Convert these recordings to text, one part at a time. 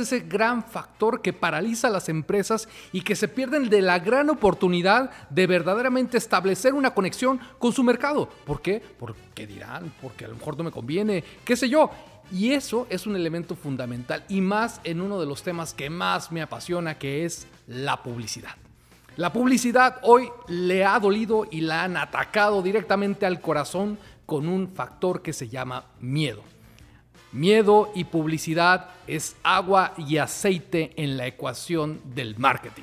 ese gran factor que paraliza a las empresas y que se pierden de la gran oportunidad de verdaderamente establecer una conexión con su mercado. ¿Por qué? Porque dirán, porque a lo mejor no me conviene, qué sé yo. Y eso es un elemento fundamental y más en uno de los temas que más me apasiona, que es la publicidad. La publicidad hoy le ha dolido y la han atacado directamente al corazón con un factor que se llama miedo. Miedo y publicidad es agua y aceite en la ecuación del marketing.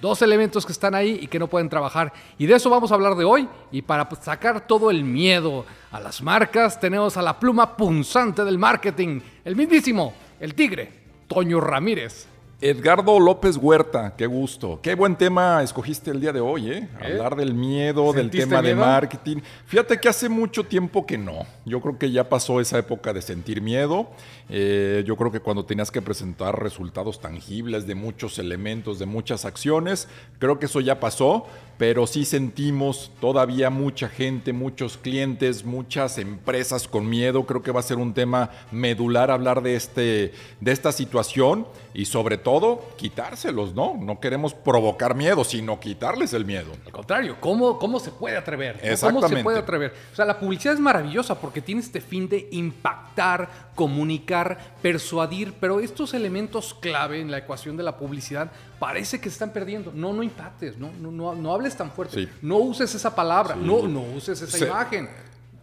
Dos elementos que están ahí y que no pueden trabajar. Y de eso vamos a hablar de hoy. Y para sacar todo el miedo a las marcas, tenemos a la pluma punzante del marketing, el mismísimo, el tigre, Toño Ramírez. Edgardo López Huerta, qué gusto. Qué buen tema escogiste el día de hoy, ¿eh? ¿Eh? Hablar del miedo, del tema de marketing. Fíjate que hace mucho tiempo que no. Yo creo que ya pasó esa época de sentir miedo. Eh, yo creo que cuando tenías que presentar resultados tangibles de muchos elementos, de muchas acciones, creo que eso ya pasó, pero sí sentimos todavía mucha gente, muchos clientes, muchas empresas con miedo. Creo que va a ser un tema medular hablar de, este, de esta situación y sobre todo quitárselos, ¿no? No queremos provocar miedo, sino quitarles el miedo. Al contrario, ¿cómo, cómo se puede atrever? ¿Cómo se puede atrever? O sea, la publicidad es maravillosa porque tiene este fin de impactar, comunicar, persuadir, pero estos elementos clave en la ecuación de la publicidad parece que se están perdiendo. No, no impactes, no, no, no, hables tan fuerte, no uses esa palabra, no, no uses esa imagen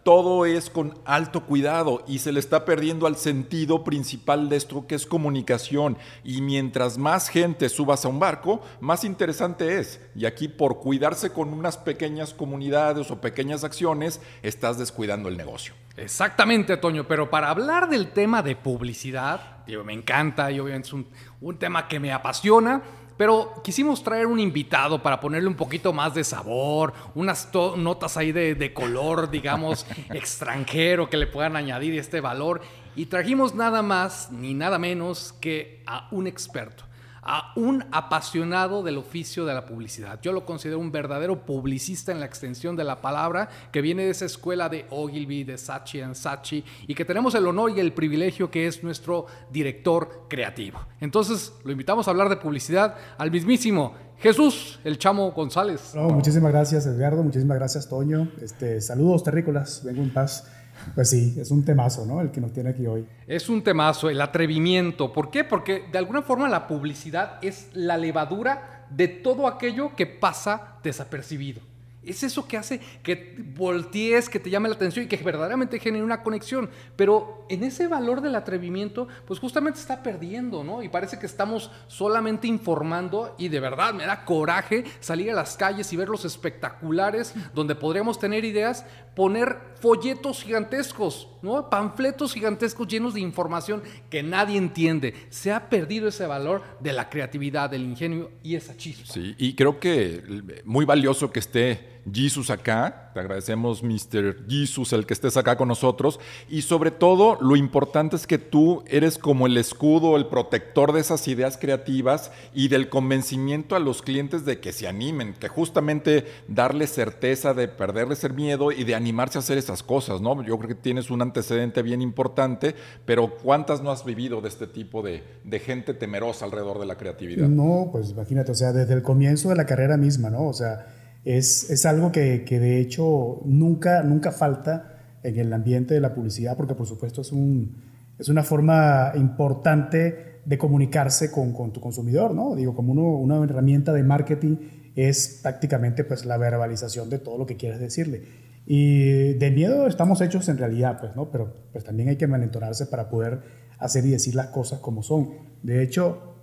todo es con alto cuidado y se le está perdiendo al sentido principal de esto que es comunicación. Y mientras más gente subas a un barco, más interesante es. Y aquí por cuidarse con unas pequeñas comunidades o pequeñas acciones, estás descuidando el negocio. Exactamente, Toño, pero para hablar del tema de publicidad, me encanta y obviamente es un, un tema que me apasiona. Pero quisimos traer un invitado para ponerle un poquito más de sabor, unas notas ahí de, color, digamos, extranjero que le puedan añadir este valor. Y trajimos nada más ni nada menos que a un experto a un apasionado del oficio de la publicidad. Yo lo considero un verdadero publicista en la extensión de la palabra, que viene de esa escuela de Ogilvy, de Sachi and Sachi, y que tenemos el honor y el privilegio que es nuestro director creativo. Entonces, lo invitamos a hablar de publicidad al mismísimo Jesús, el Chamo González. muchísimas gracias, Edgardo. Muchísimas gracias, Toño. Este, saludos terrícolas. Vengo en paz. Pues sí, es un temazo, ¿no? El que nos tiene aquí hoy. Es un temazo, el atrevimiento. ¿Por qué? Porque de alguna forma la publicidad es la levadura de todo aquello que pasa desapercibido. Es eso que hace que voltees, que te llame la atención y que verdaderamente genere una conexión. Pero en ese valor del atrevimiento, pues justamente está perdiendo, ¿no? Y parece que estamos solamente informando y de verdad me da coraje salir a las calles y ver los espectaculares donde podríamos tener ideas, poner folletos gigantescos, ¿no? Panfletos gigantescos llenos de información que nadie entiende. Se ha perdido ese valor de la creatividad, del ingenio y esa chispa. Sí, y creo que muy valioso que esté Jesus acá. Te agradecemos, Mr. Jesus, el que estés acá con nosotros. Y sobre todo, lo importante es que tú eres como el escudo, el protector de esas ideas creativas y del convencimiento a los clientes de que se animen, que justamente darles certeza de perderles el miedo y de animarse a hacer esas cosas, ¿no? Yo creo que tienes un antecedente bien importante, pero ¿cuántas no has vivido de este tipo de, de gente temerosa alrededor de la creatividad? No, pues imagínate, o sea, desde el comienzo de la carrera misma, ¿no? O sea, es, es algo que, que, de hecho nunca, nunca falta en el ambiente de la publicidad, porque por supuesto es, un, es una forma importante de comunicarse con, con tu consumidor, ¿no? Digo, como uno, una herramienta de marketing es prácticamente pues la verbalización de todo lo que quieres decirle. Y de miedo estamos hechos en realidad, pues, ¿no? Pero pues también hay que malentonarse para poder hacer y decir las cosas como son. De hecho,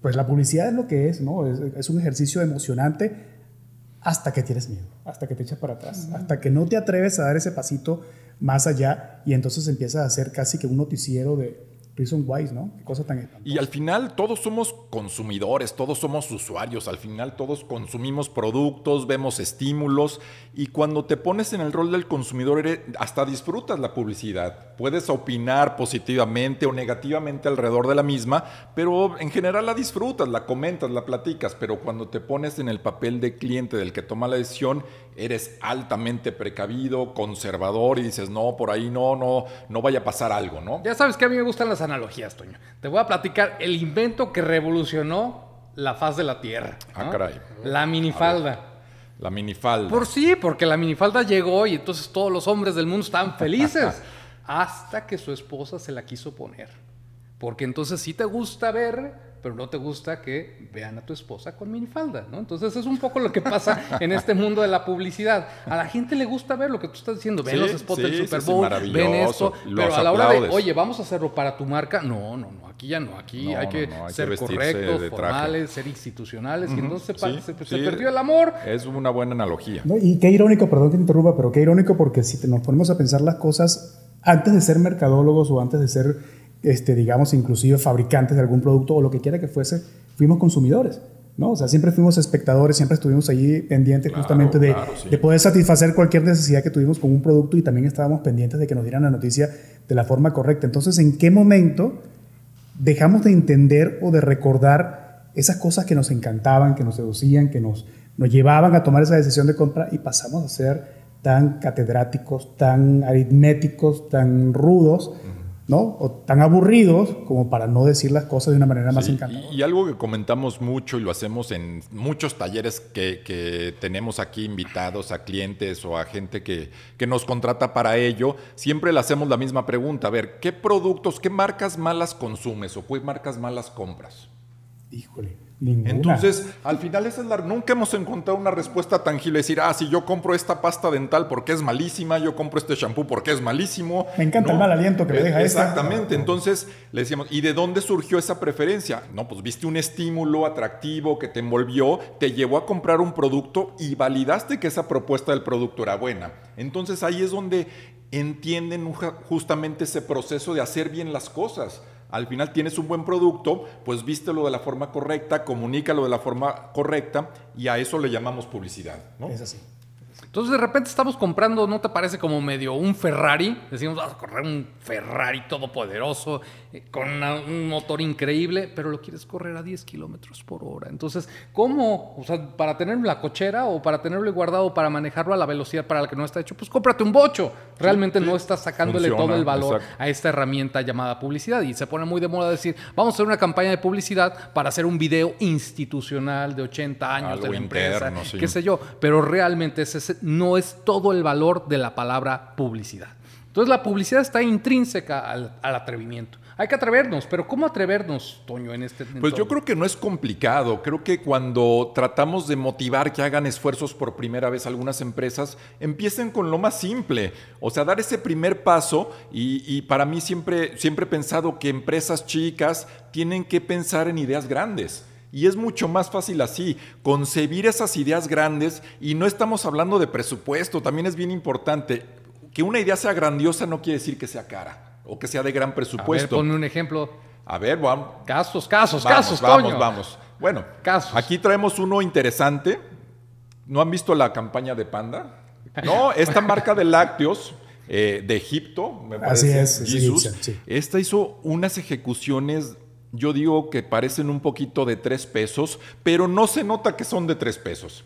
pues la publicidad es lo que es, ¿no? Es, es un ejercicio emocionante hasta que tienes miedo, hasta que te echas para atrás, hasta que no te atreves a dar ese pasito más allá y entonces empiezas a hacer casi que un noticiero de, ¿no? Qué cosa Y al final todos somos consumidores, todos somos usuarios, al final todos consumimos productos, vemos estímulos y cuando te pones en el rol del consumidor hasta disfrutas la publicidad. Puedes opinar positivamente o negativamente alrededor de la misma, pero en general la disfrutas, la comentas, la platicas, pero cuando te pones en el papel de cliente del que toma la decisión, eres altamente precavido, conservador y dices, no, por ahí no, no, no vaya a pasar algo, ¿no? Ya sabes que a mí me gustan las analogías, Toño. Te voy a platicar el invento que revolucionó la faz de la Tierra. Ah, caray. La minifalda. La minifalda. Por sí, porque la minifalda llegó y entonces todos los hombres del mundo estaban felices. hasta que su esposa se la quiso poner. Porque entonces sí te gusta ver pero no te gusta que vean a tu esposa con minifalda, ¿no? Entonces es un poco lo que pasa en este mundo de la publicidad. A la gente le gusta ver lo que tú estás diciendo, ven los spots del Super Bowl, ven esto, pero a la hora de, oye, vamos a hacerlo para tu marca, no, no, no, aquí ya no, aquí hay que ser correctos, formales, ser institucionales, y entonces se, perdió el amor. Es una buena analogía. y qué irónico, perdón que te interrumpa, pero qué irónico porque si nos ponemos a pensar las cosas antes de ser mercadólogos o antes de ser este, digamos, inclusive fabricantes de algún producto o lo que quiera que fuese, fuimos consumidores. ¿no? O sea, siempre fuimos espectadores, siempre estuvimos allí pendientes justamente de, de, poder satisfacer cualquier necesidad que tuvimos con un producto y también estábamos pendientes de que nos dieran la noticia de la forma correcta. Entonces, ¿en qué momento dejamos de entender o de recordar esas cosas que nos encantaban, que nos seducían, que nos, nos llevaban a tomar esa decisión de compra y pasamos a ser tan catedráticos, tan aritméticos, tan rudos? ¿No? O tan aburridos como para no decir las cosas de una manera más encantadora. Y, algo que comentamos mucho y lo hacemos en muchos talleres que, tenemos aquí invitados a clientes o a gente que, que, nos contrata para ello, siempre le hacemos la misma pregunta. A ver, ¿qué productos, qué marcas malas consumes o qué marcas malas compras? Híjole. Entonces, al final es la, nunca hemos encontrado una respuesta tangible, decir, ah, si yo compro esta pasta dental porque es malísima, yo compro este shampoo porque es malísimo. Me encanta el mal aliento que le deja Exactamente, entonces le decíamos, ¿y de dónde surgió esa preferencia? No, pues viste un estímulo atractivo que te envolvió, te llevó a comprar un producto y validaste que esa propuesta del producto era buena. Entonces ahí es donde entienden justamente ese proceso de hacer bien las cosas al final tienes un buen producto, pues vístelo de la forma correcta, comunícalo de la forma correcta y a eso le llamamos publicidad. ¿no? Es así. Entonces de repente estamos comprando, ¿no te parece como medio un Ferrari? Decimos, vamos a correr un Ferrari todopoderoso, eh, con un motor increíble, pero lo quieres correr a 10 kilómetros por hora. Entonces, ¿cómo? O sea, para tenerlo en la cochera o para tenerlo guardado para manejarlo a la velocidad para la que no está hecho, pues cómprate un bocho. Realmente no estás sacándole todo el valor a esta herramienta llamada publicidad. Y se pone muy de moda decir, vamos a hacer una campaña de publicidad para hacer un video institucional de 80 años de la empresa, qué sé yo. Pero realmente ese no es todo el valor de la palabra publicidad. Entonces la publicidad está intrínseca al, atrevimiento. Hay que atrevernos, pero ¿cómo atrevernos, Toño, en este Pues yo creo que no es complicado. Creo que cuando tratamos de motivar que hagan esfuerzos por primera vez algunas empresas, empiecen con lo más simple. O sea, dar ese primer paso. Y, y para mí siempre, siempre he pensado que empresas chicas tienen que pensar en ideas grandes. Y es mucho más fácil así, concebir esas ideas grandes y no estamos hablando de presupuesto, también es bien importante. Que una idea sea grandiosa no quiere decir que sea cara o que sea de gran presupuesto. A ver, ponme un ejemplo. A ver, vamos. Casos, casos, vamos, casos, vamos, Vamos, Bueno, casos. aquí traemos uno interesante. ¿No han visto la campaña de Panda? No, esta marca de lácteos eh, de Egipto, me parece. Así es, Esta hizo unas ejecuciones yo digo que parecen un poquito de tres pesos, pero no se nota que son de tres pesos.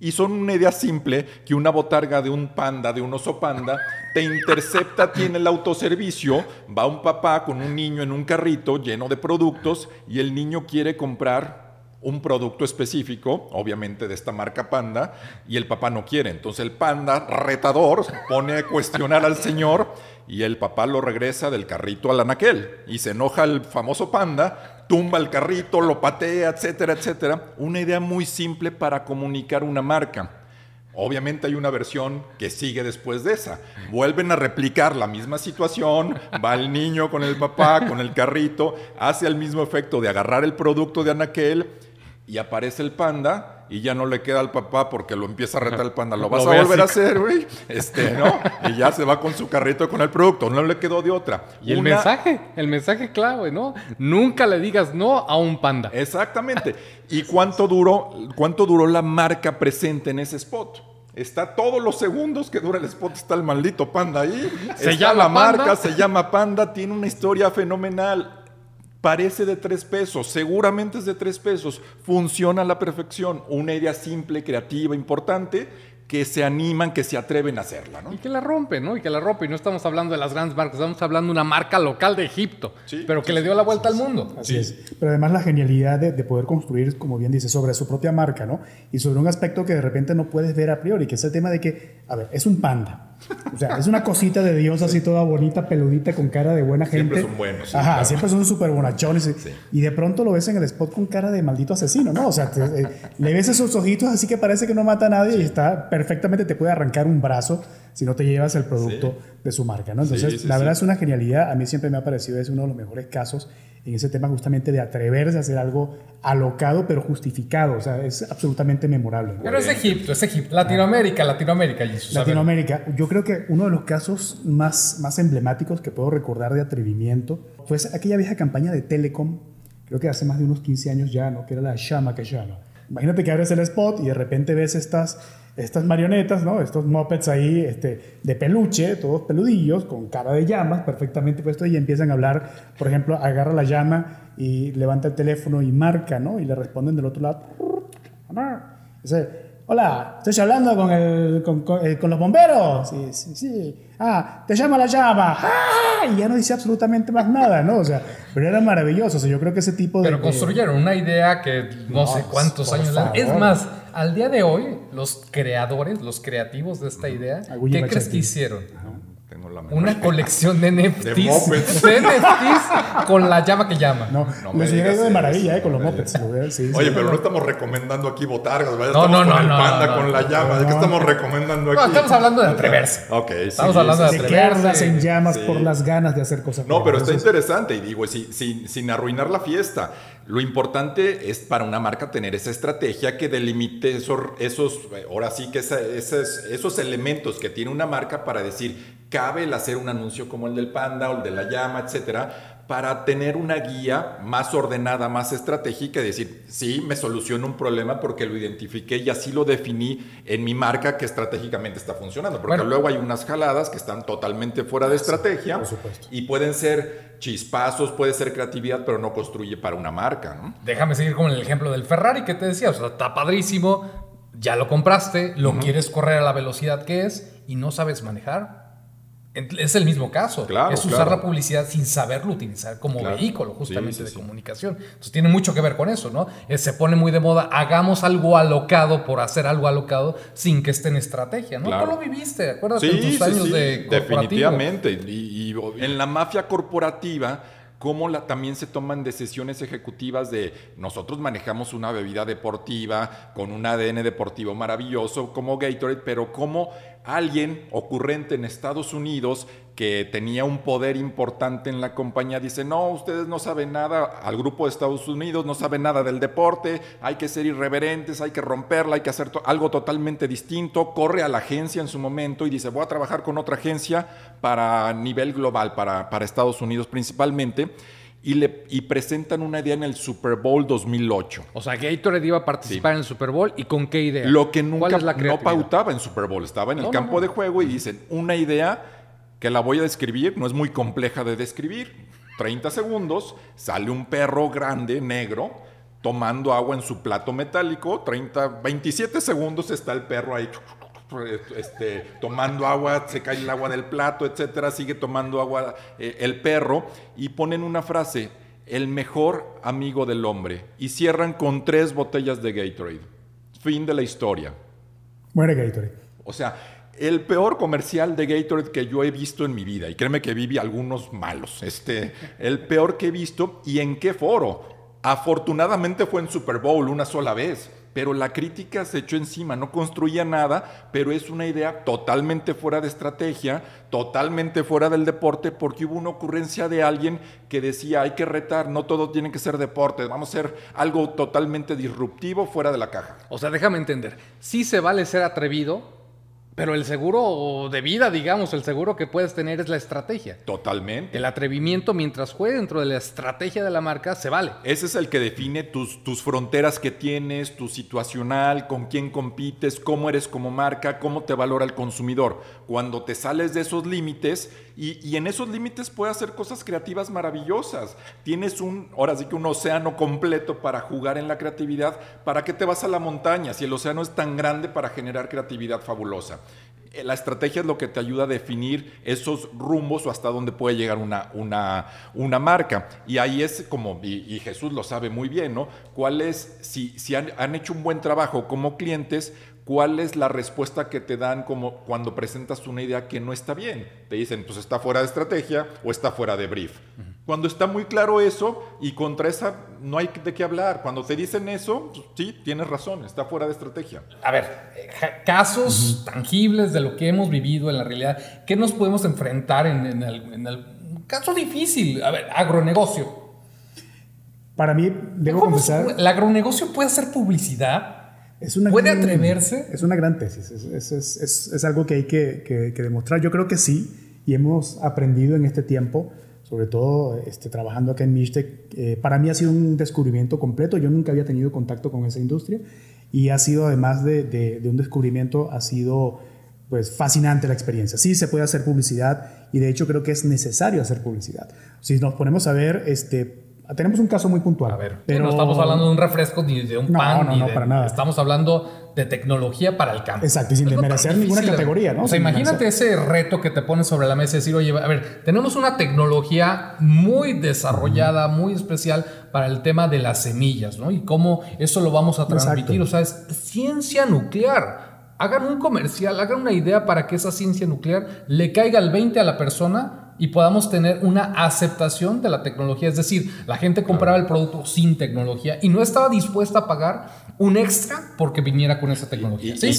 Y son una idea simple que una botarga de un panda, de un oso panda, te intercepta, tiene el autoservicio, va un papá con un niño en un carrito lleno de productos y el niño quiere comprar un producto específico, obviamente de esta marca Panda, y el papá no quiere. Entonces el panda, retador, pone a cuestionar al señor y el papá lo regresa del carrito al anaquel. Y se enoja el famoso panda, tumba el carrito, lo patea, etcétera, etcétera. Una idea muy simple para comunicar una marca. Obviamente hay una versión que sigue después de esa. Vuelven a replicar la misma situación, va el niño con el papá, con el carrito, hace el mismo efecto de agarrar el producto de anaquel y aparece el panda y ya no le queda al papá porque lo empieza a retar el panda. Lo vas a volver a hacer, güey. Este, ¿no? Y ya se va con su carrito con el producto. No le quedó de otra. Y el mensaje, el mensaje clave, ¿no? Nunca le digas no a un panda. Exactamente. ¿Y cuánto duró, cuánto duró la marca presente en ese spot? Está todos los segundos que dura el spot, está el maldito panda ahí. Se llama la marca, se llama Panda, tiene una historia fenomenal Parece de tres pesos, seguramente es de tres pesos, funciona a la perfección. Una idea simple, creativa, importante, que se animan, que se atreven a hacerla, ¿no? Y que la rompen, ¿no? Y que la rompen. Y no estamos hablando de las grandes marcas, estamos hablando de una marca local de Egipto, pero que le dio la vuelta al mundo. Así es. Pero además la genialidad de, poder construir, como bien dice, sobre su propia marca, ¿no? Y sobre un aspecto que de repente no puedes ver a priori, que es el tema de que, a ver, es un panda. O sea, es una cosita de Dios así toda bonita, peludita, con cara de buena gente. Siempre son buenos. Ajá, siempre son súper bonachones. Y de pronto lo ves en el spot con cara de maldito asesino, ¿no? O sea, eh, le ves esos ojitos así que parece que no mata a nadie y está perfectamente, te puede arrancar un brazo si no te llevas el producto de su marca, ¿no? Entonces, la verdad es una genialidad. A mí siempre me ha parecido es uno de los mejores casos en ese tema justamente de atreverse a hacer algo alocado pero justificado. O sea, es absolutamente memorable. Pero es Egipto, es Egipto. Latinoamérica, Latinoamérica, Jesús. Latinoamérica. Yo creo que uno de los casos más, más emblemáticos que puedo recordar de atrevimiento fue aquella vieja campaña de Telecom, creo que hace más de unos 15 años ya, ¿no? Que era la llama que llama. Imagínate que abres el spot y de repente ves estas estas marionetas, ¿no? Estos mopeds ahí este, de peluche, todos peludillos, con cara de llamas, perfectamente puesto, y empiezan a hablar, por ejemplo, agarra la llama y levanta el teléfono y marca, ¿no? Y le responden del otro lado. Hola, estoy hablando con, el, con, eh, con, los bomberos. Sí, sí, sí. Ah, te llama la llama. ¡Ah! Y ya no dice absolutamente más nada, ¿no? O sea, pero era maravilloso. O sea, yo creo que ese tipo de... Pero construyeron una idea que no, sé cuántos años... Es más al día de hoy, los creadores, los creativos de esta idea, ¿qué crees que hicieron? Una colección de NFTs. de, NFTs con la llama que llama. No, no me les de maravilla, eh, con los mopeds. Oye, pero no estamos recomendando aquí botargas, ¿verdad? No, no, no, con el panda, con la llama. ¿Qué estamos recomendando aquí? No, estamos hablando de atreverse. Ok, Estamos hablando de atreverse. en llamas por las ganas de hacer cosas. No, pero está interesante. Y digo, sin, sin arruinar la fiesta. Lo importante es para una marca tener esa estrategia que delimite esos, esos ahora sí que esos, esos elementos que tiene una marca para decir, cabe el hacer un anuncio como el del panda o el de la llama, etcétera, para tener una guía más ordenada, más estratégica y decir, sí, me soluciono un problema porque lo identifiqué y así lo definí en mi marca que estratégicamente está funcionando. Porque luego hay unas jaladas que están totalmente fuera de estrategia y pueden ser chispazos, puede ser creatividad, pero no construye para una marca. Déjame seguir con el ejemplo del Ferrari que te decía, o sea, está padrísimo, ya lo compraste, lo quieres correr a la velocidad que es y no sabes manejar es el mismo caso. es usar la publicidad sin saberlo utilizar como vehículo justamente de comunicación. Entonces tiene mucho que ver con eso, ¿no? Eh, se pone muy de moda, hagamos algo alocado por hacer algo alocado sin que esté en estrategia, ¿no? Tú lo viviste, ¿acuerdas? en tus años de Definitivamente. Y, y en la mafia corporativa cómo la, también se toman decisiones ejecutivas de nosotros manejamos una bebida deportiva con un ADN deportivo maravilloso como Gatorade, pero cómo alguien ocurrente en Estados Unidos que tenía un poder importante en la compañía dice, no, ustedes no saben nada, al grupo de Estados Unidos no saben nada del deporte, hay que ser irreverentes, hay que romperla, hay que hacer algo totalmente distinto, corre a la agencia en su momento y dice, voy a trabajar con otra agencia para nivel global, para, para Estados Unidos principalmente. Y, le, y presentan una idea en el Super Bowl 2008. O sea, Gatorade iba a participar en el Super Bowl y con qué idea. Lo que nunca no pautaba en Super Bowl, estaba en el campo de juego y dicen una idea que la voy a describir, no es muy compleja de describir. 30 segundos, sale un perro grande, negro, tomando agua en su plato metálico, 30, 27 segundos está el perro ahí este, tomando agua, se cae el agua del plato, etcétera, sigue tomando agua eh, el perro y ponen una frase, el mejor amigo del hombre, y cierran con tres botellas de Gatorade. Fin de la historia. Muere Gatorade. O sea, el peor comercial de Gatorade que yo he visto en mi vida, y créeme que viví algunos malos, este, el peor que he visto, y en qué foro. Afortunadamente fue en Super Bowl una sola vez, pero la crítica se echó encima, no construía nada, pero es una idea totalmente fuera de estrategia, totalmente fuera del deporte, porque hubo una ocurrencia de alguien que decía, hay que retar, no todo tiene que ser deporte, vamos a hacer algo totalmente disruptivo fuera de la caja. O sea, déjame entender, sí se vale ser atrevido, Pero el seguro de vida, digamos, el seguro que puedes tener es la estrategia. Totalmente. El atrevimiento, mientras juegue dentro de la estrategia de la marca, se vale. Ese es el que define tus, tus fronteras que tienes, tu situacional, con quién compites, cómo eres como marca, cómo te valora el consumidor. Cuando te sales de esos límites y, en esos límites puedes hacer cosas creativas maravillosas. Tienes un, ahora sí que un océano completo para jugar en la creatividad. ¿Para qué te vas a la montaña si el océano es tan grande para generar creatividad fabulosa? Eh, la estrategia es lo que te ayuda a definir esos rumbos o hasta dónde puede llegar una, una, una marca. Y ahí es como, y, Jesús lo sabe muy bien, ¿no? ¿Cuál es, si, si han, han, hecho un buen trabajo como clientes, cuál es la respuesta que te dan como cuando presentas una idea que no está bien? Te dicen, pues está fuera de estrategia o está fuera de brief. Cuando está muy claro eso y contra esa no hay de qué hablar. Cuando te dicen eso, pues, sí, tienes razón, está fuera de estrategia. A ver, casos tangibles de lo que hemos vivido en la realidad, ¿qué nos podemos enfrentar en, el, caso difícil? A ver, agronegocio. Para mí, debo confesar... ¿El agronegocio puede hacer publicidad? Es una ¿Puede atreverse? Es una gran tesis, es, es, es algo que hay que, que, que demostrar. Yo creo que sí, y hemos aprendido en este tiempo sobre todo este, trabajando acá en Mishtec, eh, para mí ha sido un descubrimiento completo. Yo nunca había tenido contacto con esa industria y ha sido, además de, de, un descubrimiento, ha sido pues fascinante la experiencia. Sí, se puede hacer publicidad y de hecho creo que es necesario hacer publicidad. Si nos ponemos a ver, este, tenemos un caso muy puntual. A ver, pero no estamos hablando de un refresco ni de un pan. No, no, para nada. Estamos hablando de tecnología para el campo. Exacto, y sin desmerecer ninguna categoría, ¿no? O sea, imagínate ese reto que te pones sobre la mesa y decir, oye, a ver, tenemos una tecnología muy desarrollada, muy especial para el tema de las semillas, ¿no? Y cómo eso lo vamos a transmitir. O sea, es ciencia nuclear. Hagan un comercial, hagan una idea para que esa ciencia nuclear le caiga al 20 a la persona y podamos tener una aceptación de la tecnología. Es decir, la gente compraba el producto sin tecnología y no estaba dispuesta a pagar un extra porque viniera con esa tecnología. Y,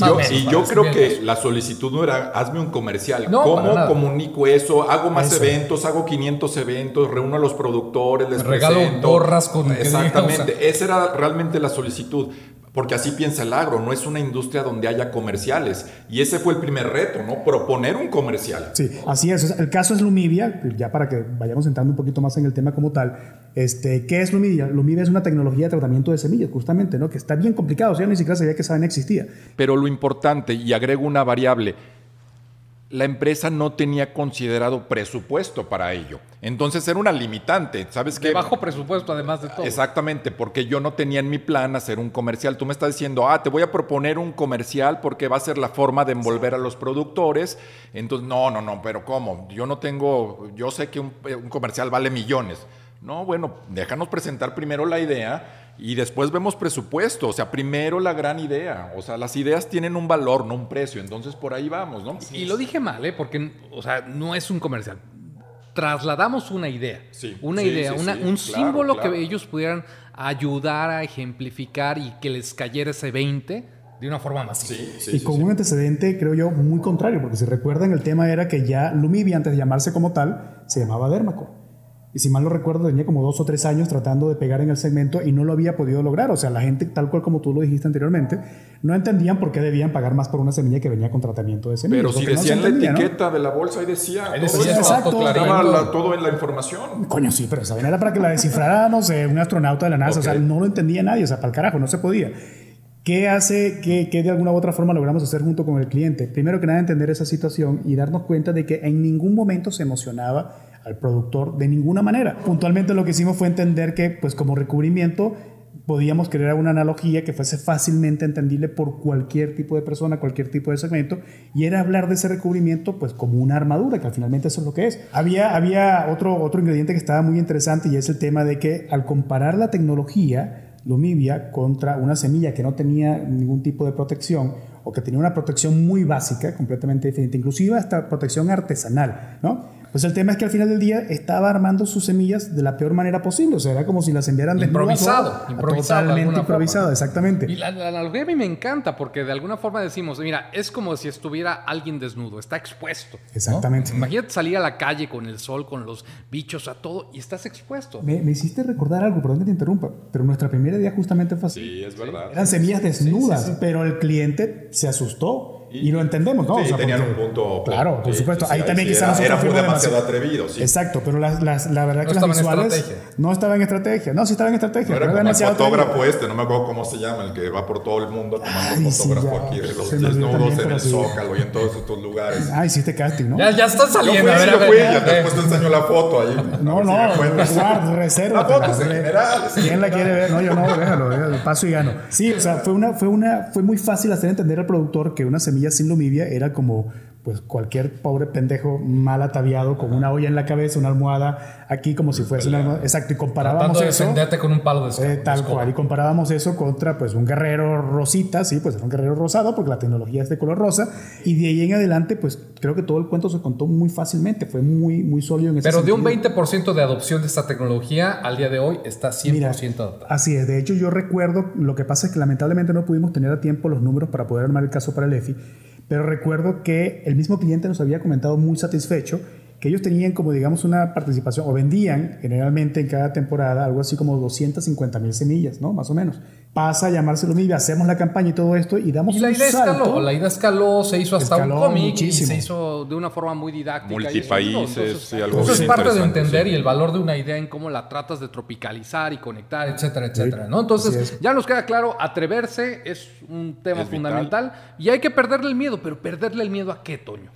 yo, creo que la solicitud no era hazme un comercial. ¿Cómo comunico eso? Hago más eventos, hago 500 eventos, reúno a los productores, les regalo gorras con Exactamente, esa era realmente la solicitud porque así piensa el agro, no es una industria donde haya comerciales. Y ese fue el primer reto, ¿no? Proponer un comercial. Sí, así es. el caso es Lumivia, ya para que vayamos entrando un poquito más en el tema como tal. Este, ¿Qué es Lumivia? Lumivia es una tecnología de tratamiento de semillas, justamente, ¿no? Que está bien complicado, o sea, ni siquiera sabía que esa existía. Pero lo importante, y agrego una variable, la empresa no tenía considerado presupuesto para ello. Entonces era una limitante, ¿sabes qué? bajo presupuesto además de todo. Exactamente, porque yo no tenía en mi plan hacer un comercial. Tú me estás diciendo, ah, te voy a proponer un comercial porque va a ser la forma de envolver a los productores. Entonces, no, no, no, pero ¿cómo? Yo no tengo, yo sé que un, un comercial vale millones. No, bueno, déjanos presentar primero la idea y después vemos presupuesto, o sea, primero la gran idea, o sea, las ideas tienen un valor, no un precio, entonces por ahí vamos, ¿no? Y lo dije mal, ¿eh? Porque, o sea, no es un comercial. Trasladamos una idea, sí, una idea, un símbolo que ellos pudieran ayudar a ejemplificar y que les cayera ese 20 de una forma más y con un antecedente, creo yo, muy contrario, porque si recuerdan, el tema era que ya Lumivia, antes de llamarse como tal, se llamaba Dermaco y si mal no recuerdo tenía como dos o tres años tratando de pegar en el segmento y no lo había podido lograr. O sea, la gente, tal cual como tú lo dijiste anteriormente, no entendían por qué debían pagar más por una semilla que venía con tratamiento de semilla. Pero si decían la etiqueta de la bolsa, ahí decía, ahí decía exacto, todo en la información. Coño, sí, pero esa era para que la descifrara, no sé, un astronauta de la NASA. O sea, no lo entendía nadie, o sea, para el carajo, no se podía. ¿Qué hace que, que, de alguna u otra forma logramos hacer junto con el cliente? Primero que nada, entender esa situación y darnos cuenta de que en ningún momento se emocionaba al productor de ninguna manera. Puntualmente lo que hicimos fue entender que, pues como recubrimiento, podíamos crear una analogía que fuese fácilmente entendible por cualquier tipo de persona, cualquier tipo de segmento, y era hablar de ese recubrimiento pues como una armadura, que al finalmente eso es lo que es. Había, había otro, otro ingrediente que estaba muy interesante y es el tema de que al comparar la tecnología Lumivia contra una semilla que no tenía ningún tipo de protección o que tenía una protección muy básica, completamente diferente, inclusive hasta protección artesanal, ¿no? Pues el tema es que al final del día estaba armando sus semillas de la peor manera posible. O sea, era como si las enviaran de Improvisado. improvisado totalmente improvisado, exactamente. Y la, analogía a mí me encanta porque de alguna forma decimos, mira, es como si estuviera alguien desnudo, está expuesto. Exactamente. Imagínate salir a la calle con el sol, con los bichos, a todo, y estás expuesto. Me, hiciste recordar algo, perdón que te interrumpa, pero nuestra primera idea justamente fue así. Sí, es verdad. Eran semillas desnudas, pero el cliente se asustó Y, lo entendemos, ¿no? Sí, tenían un punto. Claro, por supuesto. Ahí también quizás era, era demasiado atrevido, sí. Exacto, pero la, la, verdad que las visuales no estaba en estrategia. No, sí estaba en estrategia. No era el fotógrafo este, no me acuerdo cómo se llama, el que va por todo el mundo tomando fotógrafo aquí de los desnudos en el Zócalo y en todos estos lugares. Ah, hiciste casting, ¿no? Ya, ya están saliendo. Yo fui, a ver, ver, ya después te enseño la foto ahí. No, no, reserva. La foto en general. ¿Quién la quiere ver? No, yo no, déjalo, paso y gano. Sí, o sea, fue una, fue una, fue muy fácil hacer entender al productor que una semilla sin lumivia era como pues cualquier pobre pendejo mal ataviado con una olla en la cabeza, una almohada aquí como si fuese una almohada. Exacto, y comparábamos de eso. defenderte con un palo de eh, Tal cual, y comparábamos eso contra pues un guerrero rosita, sí, pues era un guerrero rosado porque la tecnología es de color rosa, y de ahí en adelante pues creo que todo el cuento se contó muy fácilmente, fue muy, muy sólido en ese Pero de un 20% de adopción de esta tecnología al día de hoy está 100% adoptada. Así es, de hecho yo recuerdo, lo que pasa es que lamentablemente no pudimos tener a tiempo los números para poder armar el caso para el EFI, pero recuerdo que el mismo cliente nos había comentado muy satisfecho que ellos tenían como digamos una participación o vendían generalmente en cada temporada algo así como 250 mil semillas, ¿no? Más o menos. Pasa a llamarse lo mismo, hacemos la campaña y todo esto y damos y la idea escaló, la idea escaló, se hizo hasta un cómic y se hizo de una forma muy didáctica. Multipaíses, y algo Eso es parte de entender y el valor de una idea en cómo la tratas de tropicalizar y conectar, etcétera, etcétera, ¿no? Entonces, ya nos queda claro, atreverse es un tema fundamental y hay que perderle el miedo, pero perderle el miedo a qué, Toño?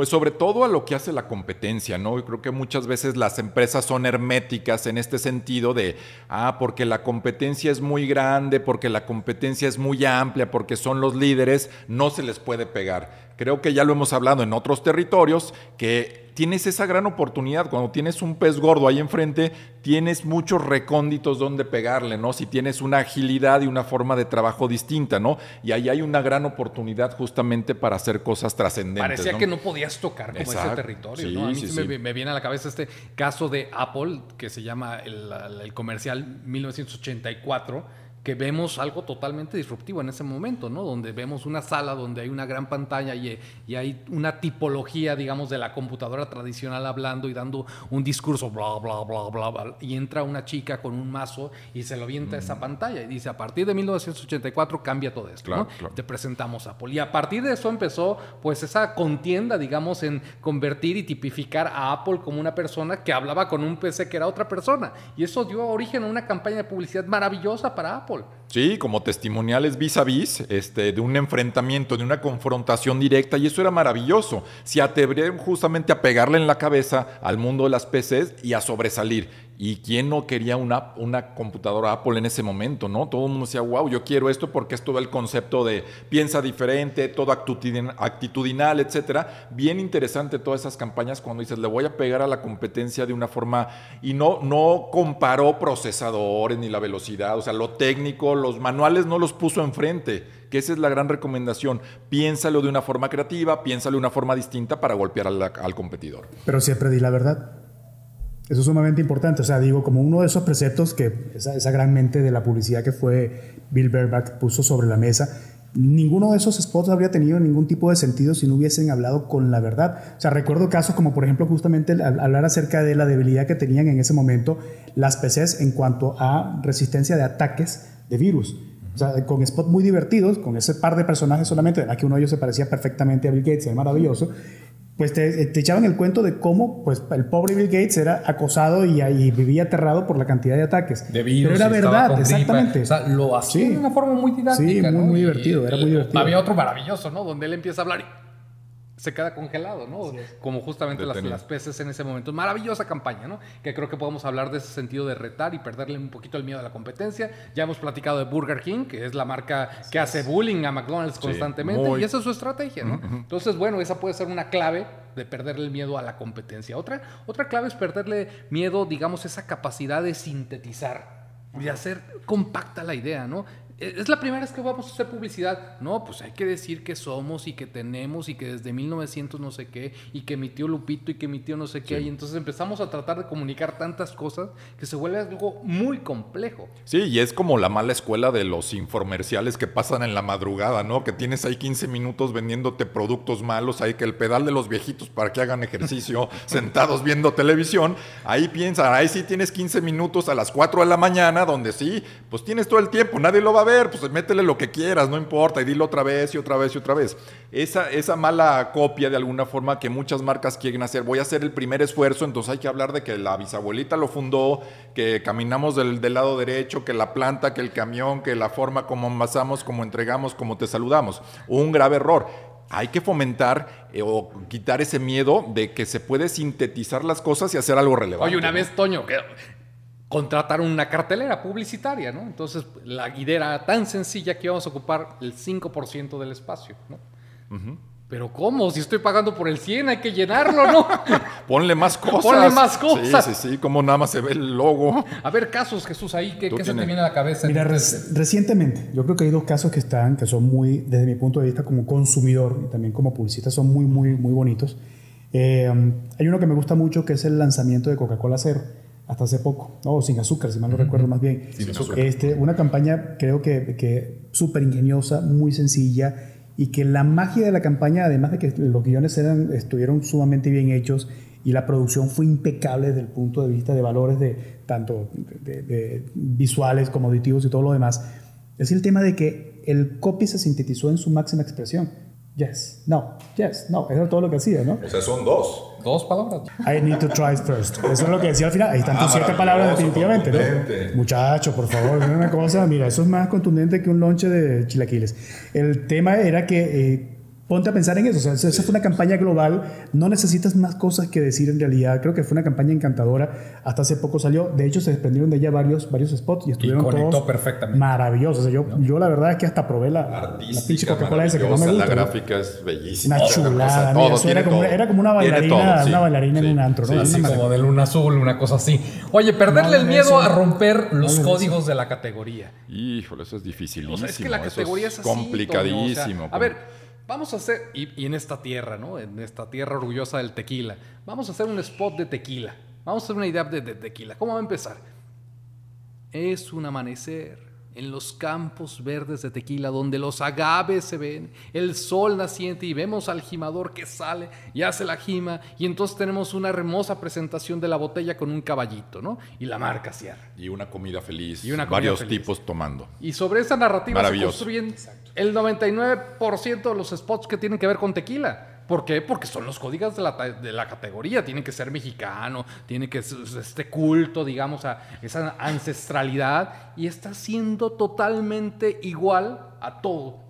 Pues sobre todo a lo que hace la competencia, ¿no? Y creo que muchas veces las empresas son herméticas en este sentido de, ah, porque la competencia es muy grande, porque la competencia es muy amplia, porque son los líderes, no se les puede pegar. Creo que ya lo hemos hablado en otros territorios, que tienes esa gran oportunidad. Cuando tienes un pez gordo ahí enfrente, tienes muchos recónditos donde pegarle, ¿no? Si tienes una agilidad y una forma de trabajo distinta, ¿no? Y ahí hay una gran oportunidad justamente para hacer cosas trascendentes. Parecía que no podías tocar como ese territorio, ¿no? A mí me, viene a la cabeza este caso de Apple, que se llama el, el comercial 1984 que vemos algo totalmente disruptivo en ese momento, ¿no? Donde vemos una sala donde hay una gran pantalla y, y, hay una tipología, digamos, de la computadora tradicional hablando y dando un discurso, bla, bla, bla, bla, bla y entra una chica con un mazo y se lo avienta a esa mm. pantalla y dice, a partir de 1984 cambia todo esto, ¿no? Te presentamos a Apple. Y a partir de eso empezó, pues, esa contienda, digamos, en convertir y tipificar a Apple como una persona que hablaba con un PC que era otra persona. Y eso dio origen a una campaña de publicidad maravillosa para Apple. Sí, como testimoniales vis a vis, este, de un enfrentamiento, de una confrontación directa, y eso era maravilloso. Se atrevieron justamente a pegarle en la cabeza al mundo de las PCs y a sobresalir. ¿Y quién no quería una, una computadora Apple en ese momento? ¿no? Todo el mundo decía, wow, yo quiero esto porque es todo el concepto de piensa diferente, todo actitudinal, etcétera. Bien interesante todas esas campañas cuando dices, le voy a pegar a la competencia de una forma. Y no, no comparó procesadores ni la velocidad, o sea, lo técnico, los manuales no los puso enfrente que esa es la gran recomendación. Piénsalo de una forma creativa, piénsalo de una forma distinta para golpear al, al competidor. Pero siempre di la verdad. Eso es sumamente importante. O sea, digo, como uno de esos preceptos que esa, gran mente de la publicidad que fue Bill Berbach puso sobre la mesa, ninguno de esos spots habría tenido ningún tipo de sentido si no hubiesen hablado con la verdad. O sea, recuerdo casos como, por ejemplo, justamente hablar acerca de la debilidad que tenían en ese momento las PCs en cuanto a resistencia de ataques de virus. O sea, con spots muy divertidos, con ese par de personajes solamente, que uno de ellos se parecía perfectamente a Bill Gates, es maravilloso, pues te, echaban el cuento de cómo pues, el pobre Bill Gates era acosado y, y vivía aterrado por la cantidad de ataques. De virus, Pero era verdad, exactamente. O sea, lo hacía de una forma muy didáctica. Sí, muy, divertido, era muy divertido. Había otro maravilloso, ¿no? Donde él empieza a hablar y se queda congelado, ¿no? Como justamente las, las, peces en ese momento. Maravillosa campaña, ¿no? Que creo que podemos hablar de ese sentido de retar y perderle un poquito el miedo a la competencia. Ya hemos platicado de Burger King, que es la marca que hace bullying a McDonald's constantemente, y esa es su estrategia, ¿no? Entonces, bueno, esa puede ser una clave de perderle el miedo a la competencia. Otra, otra clave es perderle miedo, digamos, esa capacidad de sintetizar, de hacer compacta la idea, ¿no? Es la primera vez que vamos a hacer publicidad. No, pues hay que decir que somos y que tenemos y que desde 1900 no sé qué y que mi tío Lupito y que mi tío no sé qué. Y entonces empezamos a tratar de comunicar tantas cosas que se vuelve algo muy complejo. Sí, y es como la mala escuela de los infomerciales que pasan en la madrugada, ¿no? Que tienes ahí 15 minutos vendiéndote productos malos, hay que el pedal de los viejitos para que hagan ejercicio sentados viendo televisión. Ahí piensa, ahí sí tienes 15 minutos a las 4 de la mañana donde sí, pues tienes todo el tiempo, nadie lo va a ver ver, pues métele lo que quieras, no importa, y dilo otra vez y otra vez y otra vez. Esa, esa mala copia de alguna forma que muchas marcas quieren hacer, voy a hacer el primer esfuerzo, entonces hay que hablar de que la bisabuelita lo fundó, que caminamos del, del lado derecho, que la planta, que el camión, que la forma como amasamos, como entregamos, como te saludamos. Un grave error hay que fomentar eh, o quitar ese miedo de que se puede sintetizar las cosas y hacer algo relevante. Oye, una vez, Toño, que contrataron una cartelera publicitaria, ¿no? Entonces, la idea era tan sencilla que íbamos a ocupar el 5% del espacio, ¿no? Pero ¿cómo? Si estoy pagando por el 100, hay que llenarlo, ¿no? Ponle más cosas. Ponle más cosas. Sí, sí, sí, como nada más se ve el logo. A ver, casos, Jesús, ahí, ¿qué, se te viene a la cabeza? Mira, recientemente, yo creo que hay dos casos que están, que son muy, desde mi punto de vista como consumidor y también como publicista, son muy, muy, muy bonitos. Eh, hay uno que me gusta mucho que es el lanzamiento de Coca-Cola Cero hasta hace poco, no, sin azúcar, si mal no recuerdo más bien. Sin azúcar. Este, una campaña creo que, que súper ingeniosa, muy sencilla y que la magia de la campaña, además de que los guiones eran, estuvieron sumamente bien hechos y la producción fue impecable desde el punto de vista de valores de tanto de, visuales como auditivos y todo lo demás, es el tema de que el copy se sintetizó en su máxima expresión. Yes, no, yes, no, eso es todo lo que hacía, ¿no? O sea, son dos. Dos palabras. I need to try first. Eso es lo que decía al final. Ahí están tus ah, siete palabras definitivamente, ¿no? Muchacho, por favor, una cosa. Mira, eso es más contundente que un lonche de chilaquiles. El tema era que eh, ponte a pensar en eso. O sea, esa fue una campaña global. No necesitas más cosas que decir en realidad. Creo que fue una campaña encantadora. Hasta hace poco salió. De hecho, se desprendieron de ella varios, varios spots y estuvieron y todos perfectamente. maravillosos. O sea, yo, yo la verdad es que hasta probé la, la pinche Coca-Cola esa que no me gusta. La gráfica es bellísima. Una chulada. Mira, eso era, como, era, como, una bailarina, una bailarina en un antro. ¿no? Sí, como de luna azul, una cosa así. Oye, perderle el miedo a romper los códigos de la categoría. Híjole, eso es dificilísimo. O sea, es que la categoría es, así. Complicadísimo. a ver Vamos a hacer, y, en esta tierra, ¿no? En esta tierra orgullosa del tequila, vamos a hacer un spot de tequila. Vamos a hacer una idea de, de tequila. ¿Cómo va a empezar? Es un amanecer en los campos verdes de tequila, donde los agaves se ven, el sol naciente y vemos al gimador que sale y hace la gima, y entonces tenemos una hermosa presentación de la botella con un caballito, ¿no? Y la marca cierra. Y una comida feliz, y una varios tipos tomando. Y sobre esa narrativa se construyen el 99% de los spots que tienen que ver con tequila. ¿Por qué? Porque son los códigos de la, categoría. Tiene que ser mexicano, tiene que ser este culto, digamos, a esa ancestralidad. Y está siendo totalmente igual a todo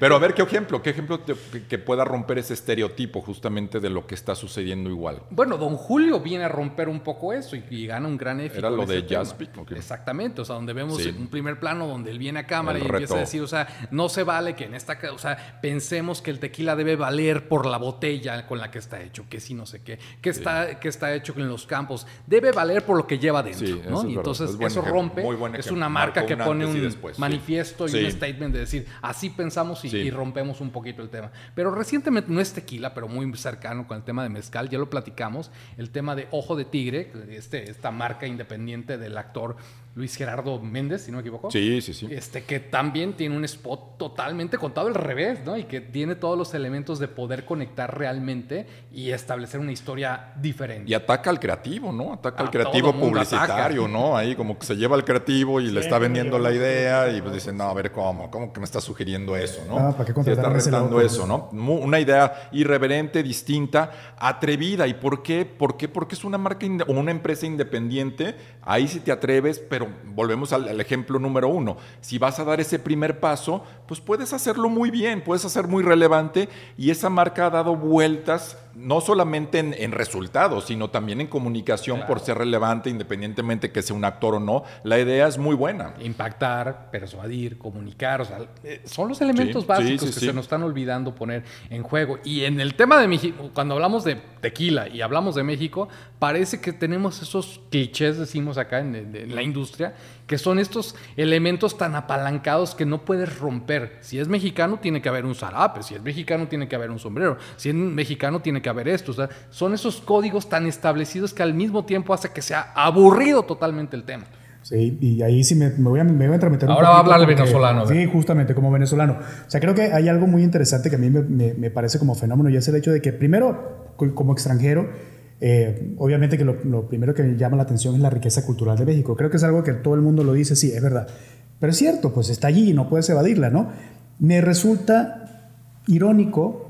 pero a ver, ¿qué ejemplo? ¿Qué ejemplo que pueda romper ese estereotipo justamente de lo que está sucediendo igual? Bueno, Don Julio viene a romper un poco eso y, gana un gran éxito. Era lo de Jaspic. Exactamente, o sea, donde vemos un primer plano donde él viene a cámara y empieza a decir, o sea, no se vale que en esta, o sea, pensemos que el tequila debe valer por la botella con la que está hecho, que sí, no sé qué, que, está, que está hecho en los campos, debe valer por lo que lleva dentro, ¿no? y entonces eso rompe, es una marca que pone un manifiesto y un statement de decir, así pensamos y, rompemos un poquito el tema. Pero recientemente, no es tequila, pero muy cercano con el tema de mezcal, ya lo platicamos, el tema de Ojo de Tigre, este, esta marca independiente del actor Luis Gerardo Méndez, si no me equivoco. Sí, sí, sí. Este, que también tiene un spot totalmente contado al revés, ¿no? Y que tiene todos los elementos de poder conectar realmente y establecer una historia diferente. Y ataca al creativo, ¿no? Ataca al creativo publicitario, ¿no? Ahí como que se lleva al creativo y le está vendiendo la idea y pues dicen, no, a ver, ¿cómo? ¿Cómo que me está sugiriendo eso, no? Ah, ¿para qué está retando eso, ¿no? Una idea irreverente, distinta, atrevida. ¿Y por qué? ¿Por qué? Porque es una marca o una empresa independiente. Ahí sí te atreves, pero volvemos al, ejemplo número uno. Si vas a dar ese primer paso, pues puedes hacerlo muy bien, puedes hacer muy relevante y esa marca ha dado vueltas no solamente en, resultados, sino también en comunicación por ser relevante, independientemente que sea un actor o no. La idea es muy buena. Impactar, persuadir, comunicar, o sea, eh, son los elementos básicos que se nos están olvidando poner en juego. Y en el tema de México, cuando hablamos de tequila y hablamos de México, parece que tenemos esos clichés, decimos acá en la industria, que son estos elementos tan apalancados que no puedes romper. Si es mexicano, tiene que haber un zarape, si es mexicano, tiene que haber un sombrero, si es mexicano, tiene que haber esto. O sea, son esos códigos tan establecidos que al mismo tiempo hace que sea aburrido totalmente el tema. Sí, y ahí sí me, voy, a, me voy a Ahora va a hablar el venezolano. Sí, justamente, como venezolano. O sea, creo que hay algo muy interesante que a mí me, me parece como fenómeno y es el hecho de que primero, como extranjero, eh, obviamente que lo, primero que me llama la atención es la riqueza cultural de México. Creo que es algo que todo el mundo lo dice, sí, es verdad. Pero es cierto, pues está allí y no puedes evadirla, ¿no? Me resulta irónico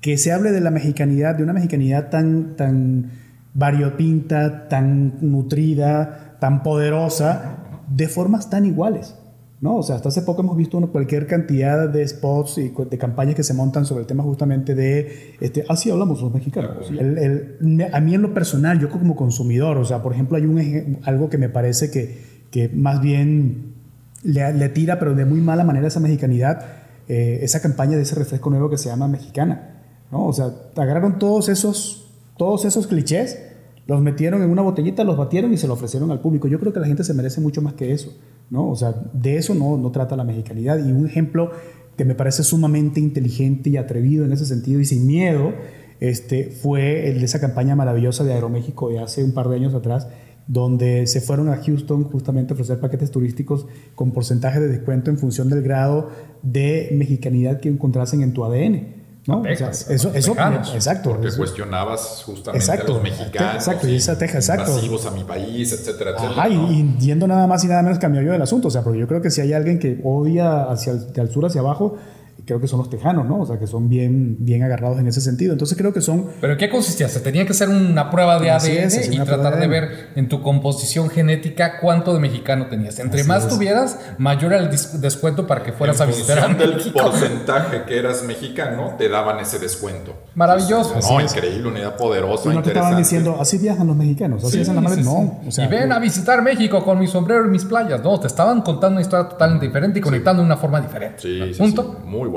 que se hable de la mexicanidad, de una mexicanidad tan, tan variopinta, tan nutrida, tan poderosa, de formas tan iguales. ¿No? O sea, hasta hace poco hemos visto cualquier cantidad de spots y de campañas que se montan sobre el tema justamente de, este, así hablamos los mexicanos. a mí en lo personal, yo como consumidor, o sea, por ejemplo, hay un, algo que me parece que, que más bien le, tira, pero de muy mala manera esa mexicanidad, eh, esa campaña de ese refresco nuevo que se llama mexicana, ¿no? O sea, agarraron todos esos, todos esos clichés, los metieron en una botellita, los batieron y se lo ofrecieron al público. Yo creo que la gente se merece mucho más que eso. ¿No? O sea, de eso no, no trata la mexicanidad. Y un ejemplo que me parece sumamente inteligente y atrevido en ese sentido y sin miedo, este, fue el de esa campaña maravillosa de Aeroméxico de hace un par de años atrás, donde se fueron a Houston justamente a ofrecer paquetes turísticos con porcentaje de descuento en función del grado de mexicanidad que encontrasen en tu ADN. ¿No? Texas, eso, eso exacto. Porque cuestionabas justamente a los mexicanos. Exacto, y esa Texas, exacto. a mi país, etcétera, etcétera. Ajá, y, yendo nada más y nada menos cambió yo del asunto. O sea, porque yo creo que si hay alguien que odia hacia el, sur hacia abajo, creo que son los tejanos, ¿no? O sea, que son bien, bien agarrados en ese sentido. Entonces creo que son... ¿Pero qué consistía? ¿Se tenía que hacer una prueba de ADN y tratar de, ver en tu composición genética cuánto de mexicano tenías? Entre más tuvieras, mayor era el descuento para que fueras a visitar a del porcentaje que eras mexicano, te daban ese descuento. Maravilloso. no, increíble, unidad poderosa, y no te estaban diciendo, así viajan los mexicanos, así la madre. no. O sea, y ven a visitar México con mi sombrero y mis playas. No, te estaban contando una historia totalmente diferente y conectando de una forma diferente. Sí, ¿Punto? Muy bueno.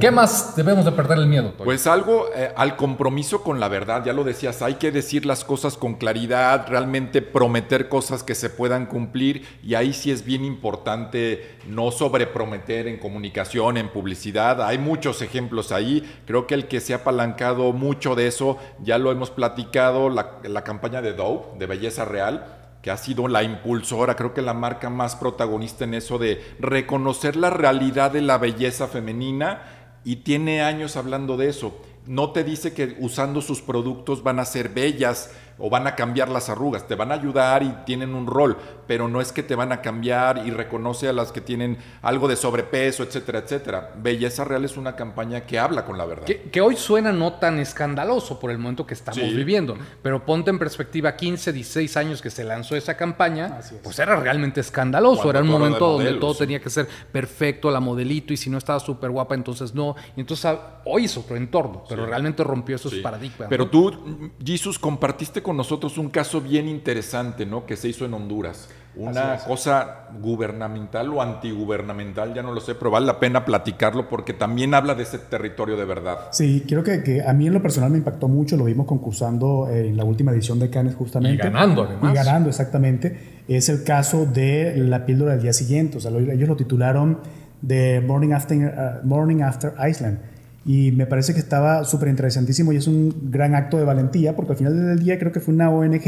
¿Qué más debemos de perder el miedo? Pues algo eh, al compromiso con la verdad, ya lo decías, hay que decir las cosas con claridad, realmente prometer cosas que se puedan cumplir y ahí sí es bien importante no sobreprometer en comunicación, en publicidad. Hay muchos ejemplos ahí, creo que el que se ha apalancado mucho de eso, ya lo hemos platicado, la, la campaña de Dope, de Belleza Real que ha sido la impulsora, creo que la marca más protagonista en eso de reconocer la realidad de la belleza femenina y tiene años hablando de eso. No te dice que usando sus productos van a ser bellas, o van a cambiar las arrugas, te van a ayudar y tienen un rol, pero no es que te van a cambiar y reconoce a las que tienen algo de sobrepeso, etcétera, etcétera. Belleza Real es una campaña que habla con la verdad. Que, hoy suena no tan escandaloso por el momento que estamos viviendo, pero ponte en perspectiva 15, 16 años que se lanzó esa campaña, pues era realmente escandaloso, era un momento donde todo tenía que ser perfecto, la modelito, y si no estaba súper guapa, entonces no. Y entonces ah, hoy es otro entorno, pero realmente rompió esos paradigmas. Pero tú, Jesus, compartiste con nosotros un caso bien interesante, ¿no? Que se hizo en Honduras. Una cosa gubernamental o antigubernamental, ya no lo sé, pero vale la pena platicarlo porque también habla de ese territorio de verdad. Sí, creo que, que a mí en lo personal me impactó mucho, lo vimos concursando en la última edición de Cannes justamente. Y ganando además. Y ganando, exactamente. Es el caso de la píldora del día siguiente, o sea, ellos lo titularon The Morning After, uh, Morning After Iceland y me parece que estaba súper interesantísimo y es un gran acto de valentía porque al final del día creo que fue una ONG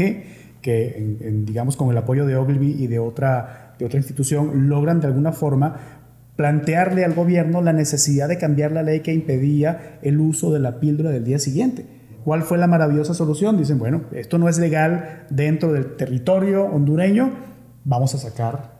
que, digamos, con el apoyo de Ogilvy y de otra, de otra institución, logran de alguna forma plantearle al gobierno la necesidad de cambiar la ley que impedía el uso de la píldora del día siguiente. ¿Cuál fue la maravillosa solución? Dicen, bueno, esto no es legal dentro del territorio hondureño, vamos a sacar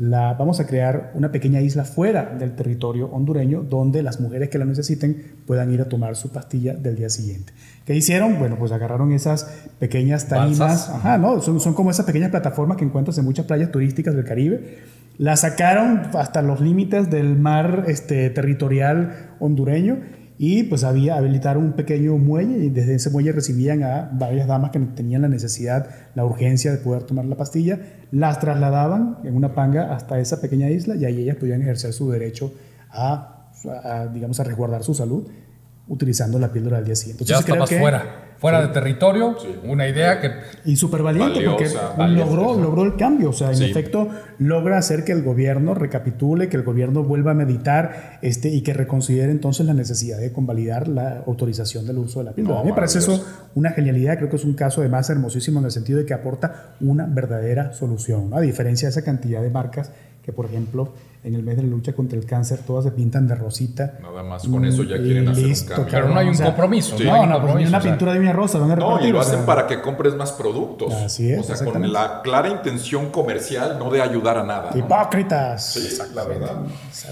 vamos a crear una pequeña isla fuera del territorio hondureño donde las mujeres que la necesiten puedan ir a tomar su pastilla del día siguiente. ¿Qué hicieron? Bueno, pues agarraron esas pequeñas tarimas, ajá, ¿no? Son, son como esas pequeñas plataformas que encuentras en muchas playas turísticas del Caribe. Las sacaron hasta los límites del mar este, territorial hondureño y pues había habilitar un pequeño muelle y desde ese muelle recibían a varias damas que tenían la necesidad, la urgencia de poder tomar la pastilla, las trasladaban en una panga hasta esa pequeña isla y ahí ellas podían ejercer su derecho a, digamos, a resguardar su salud utilizando la píldora del día siguiente. Entonces, ya estabas fuera fuera de territorio, una idea que... Y súper valiente porque logró, logró el cambio, o sea, en efecto logra hacer que el gobierno recapitule, que el gobierno vuelva a meditar este, y que reconsidere entonces la necesidad de convalidar la autorización del uso de la píldora. a mí me parece eso una genialidad, creo que es un caso además hermosísimo en el sentido de que aporta una verdadera solución, a diferencia de esa cantidad de marcas que por ejemplo en el mes de la lucha contra el cáncer todas se pintan de rosita. Nada más con eso ya quieren hacer un cambio. Pero no hay un compromiso. No, no, pues ni una pintura de una rosa. Van a no, y lo hacen para que compres más productos. Así es. O sea, con la clara intención comercial, no de ayudar a nada. Hipócritas. Sí, la verdad.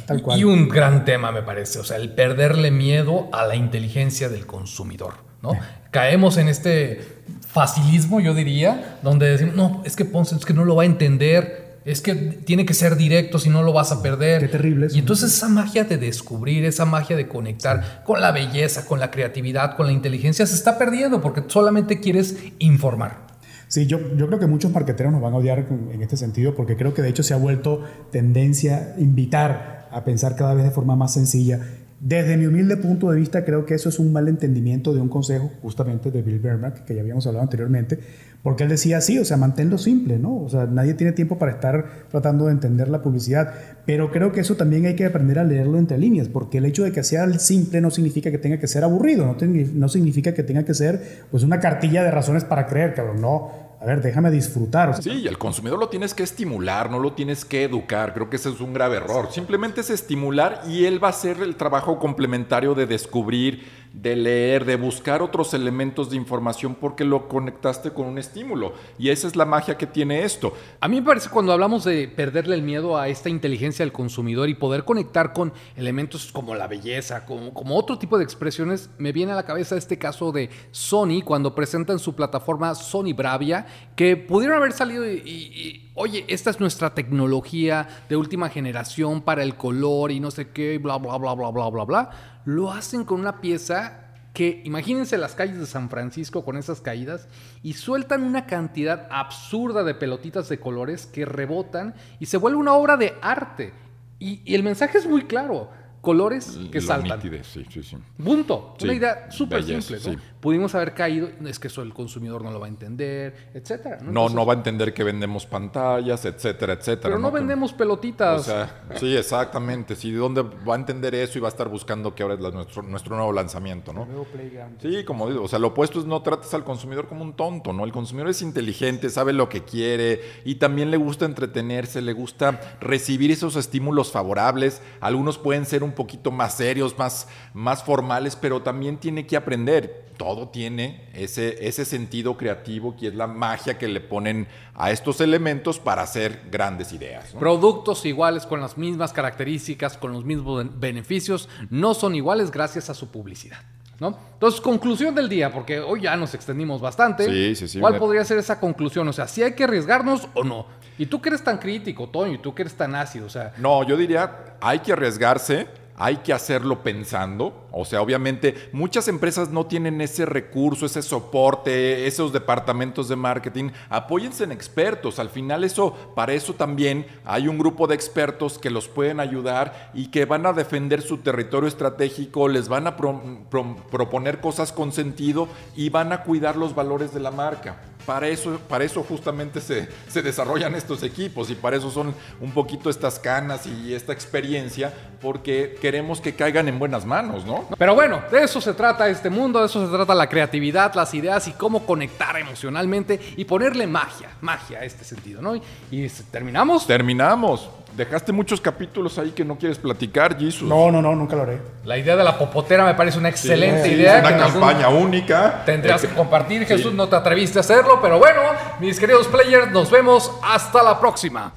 tal cual. Y un gran tema, me parece. O sea, el perderle miedo a la inteligencia del consumidor. ¿no? Caemos en este facilismo, yo diría, donde decimos, no, es que Ponce es que no lo va a entender es que tiene que ser directo, si no lo vas a perder. Qué terrible. y entonces esa magia de descubrir, esa magia de conectar con la belleza, con la creatividad, con la inteligencia, se está perdiendo porque solamente quieres informar. Sí, yo, yo creo que muchos marqueteros nos van a odiar en este sentido porque creo que de hecho se ha vuelto tendencia invitar a pensar cada vez de forma más sencilla desde mi humilde punto de vista, creo que eso es un mal entendimiento de un consejo justamente de Bill Bernard, que ya habíamos hablado anteriormente, porque él decía así, o sea, manténlo simple, ¿no? O sea, nadie tiene tiempo para estar tratando de entender la publicidad, pero creo que eso también hay que aprender a leerlo entre líneas, porque el hecho de que sea simple no significa que tenga que ser aburrido, no, no significa que tenga que ser pues una cartilla de razones para creer, cabrón, no a ver, déjame disfrutar. Sí, el consumidor lo tienes que estimular, no lo tienes que educar. Creo que ese es un grave error. Simplemente es estimular y él va a hacer el trabajo complementario de descubrir, de leer, de buscar otros elementos de información porque lo conectaste con un estímulo. Y esa es la magia que tiene esto. A mí me parece cuando hablamos de perderle el miedo a esta inteligencia del consumidor y poder conectar con elementos como la belleza, como, otro tipo de expresiones, me viene a la cabeza este caso de Sony cuando presentan su plataforma Sony Bravia, que pudieron haber salido y, oye, esta es nuestra tecnología de última generación para el color y no sé qué, bla, bla, bla, bla, bla, bla, bla lo hacen con una pieza que imagínense las calles de San Francisco con esas caídas y sueltan una cantidad absurda de pelotitas de colores que rebotan y se vuelve una obra de arte. Y, y el mensaje es muy claro colores que saltan. sí, sí, sí. Punto. Una idea súper simple. Pudimos haber caído, es que eso el consumidor no lo va a entender, etcétera. No, no, va a entender que vendemos pantallas, etcétera, etcétera. Pero no, vendemos pelotitas. O sea, sí, exactamente. Sí, ¿dónde va a entender eso y va a estar buscando que ahora es nuestro, nuestro nuevo lanzamiento, ¿no? Sí, como digo, o sea, lo opuesto es no trates al consumidor como un tonto, ¿no? El consumidor es inteligente, sabe lo que quiere y también le gusta entretenerse, le gusta recibir esos estímulos favorables. Algunos pueden ser un poquito más serios, más, más formales, pero también tiene que aprender. Todo tiene ese, ese sentido creativo que es la magia que le ponen a estos elementos para hacer grandes ideas. Productos iguales con las mismas características, con los mismos beneficios, no son iguales gracias a su publicidad. ¿No? Entonces, conclusión del día, porque hoy ya nos extendimos bastante. Sí, sí, sí. ¿Cuál podría ser esa conclusión? O sea, si hay que arriesgarnos o no. Y tú que eres tan crítico, Toño, y tú que eres tan ácido, o sea. No, yo diría, hay que arriesgarse hay que hacerlo pensando. O sea, obviamente muchas empresas no tienen ese recurso, ese soporte, esos departamentos de marketing. Apóyense en expertos. Al final eso, para eso también hay un grupo de expertos que los pueden ayudar y que van a defender su territorio estratégico, les van a proponer cosas con sentido y van a cuidar los valores de la marca. Para eso, para eso justamente se, se, desarrollan estos equipos y para eso son un poquito estas canas y esta experiencia, porque queremos que caigan en buenas manos, ¿no? Pero bueno, de eso se trata este mundo, de eso se trata la creatividad, las ideas y cómo conectar emocionalmente y ponerle magia, magia a este sentido, ¿no? Y, terminamos. Terminamos. Dejaste muchos capítulos ahí que no quieres platicar, Jesus. No, no, no, nunca lo haré. La idea de la popotera me parece una excelente idea. Una campaña única. Tendrías que compartir, Jesús, no te atreviste a hacerlo, pero bueno, mis queridos players, nos vemos hasta la próxima.